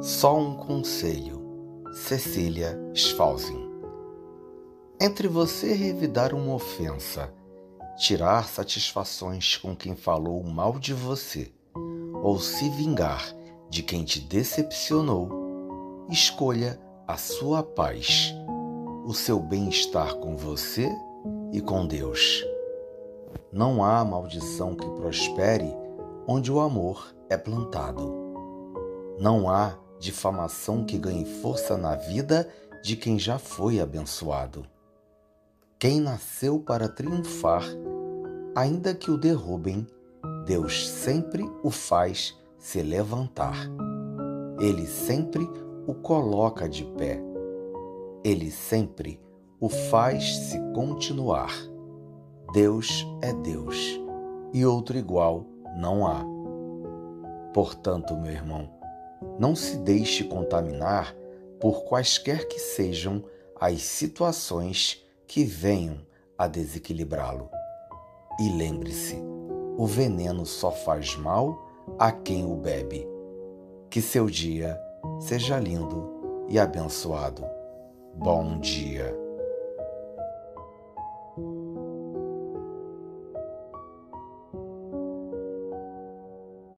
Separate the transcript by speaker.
Speaker 1: Só um conselho. Cecília Schwalzin. Entre você revidar uma ofensa, tirar satisfações com quem falou mal de você, ou se vingar de quem te decepcionou, escolha a sua paz, o seu bem-estar com você e com Deus. Não há maldição que prospere onde o amor é plantado. Não há difamação que ganhe força na vida de quem já foi abençoado. Quem nasceu para triunfar, ainda que o derrubem, Deus sempre o faz se levantar. Ele sempre o coloca de pé. Ele sempre o faz se continuar. Deus é Deus e outro igual não há. Portanto, meu irmão, não se deixe contaminar por quaisquer que sejam as situações que venham a desequilibrá-lo. E lembre-se, o veneno só faz mal a quem o bebe. Que seu dia seja lindo e abençoado. Bom dia.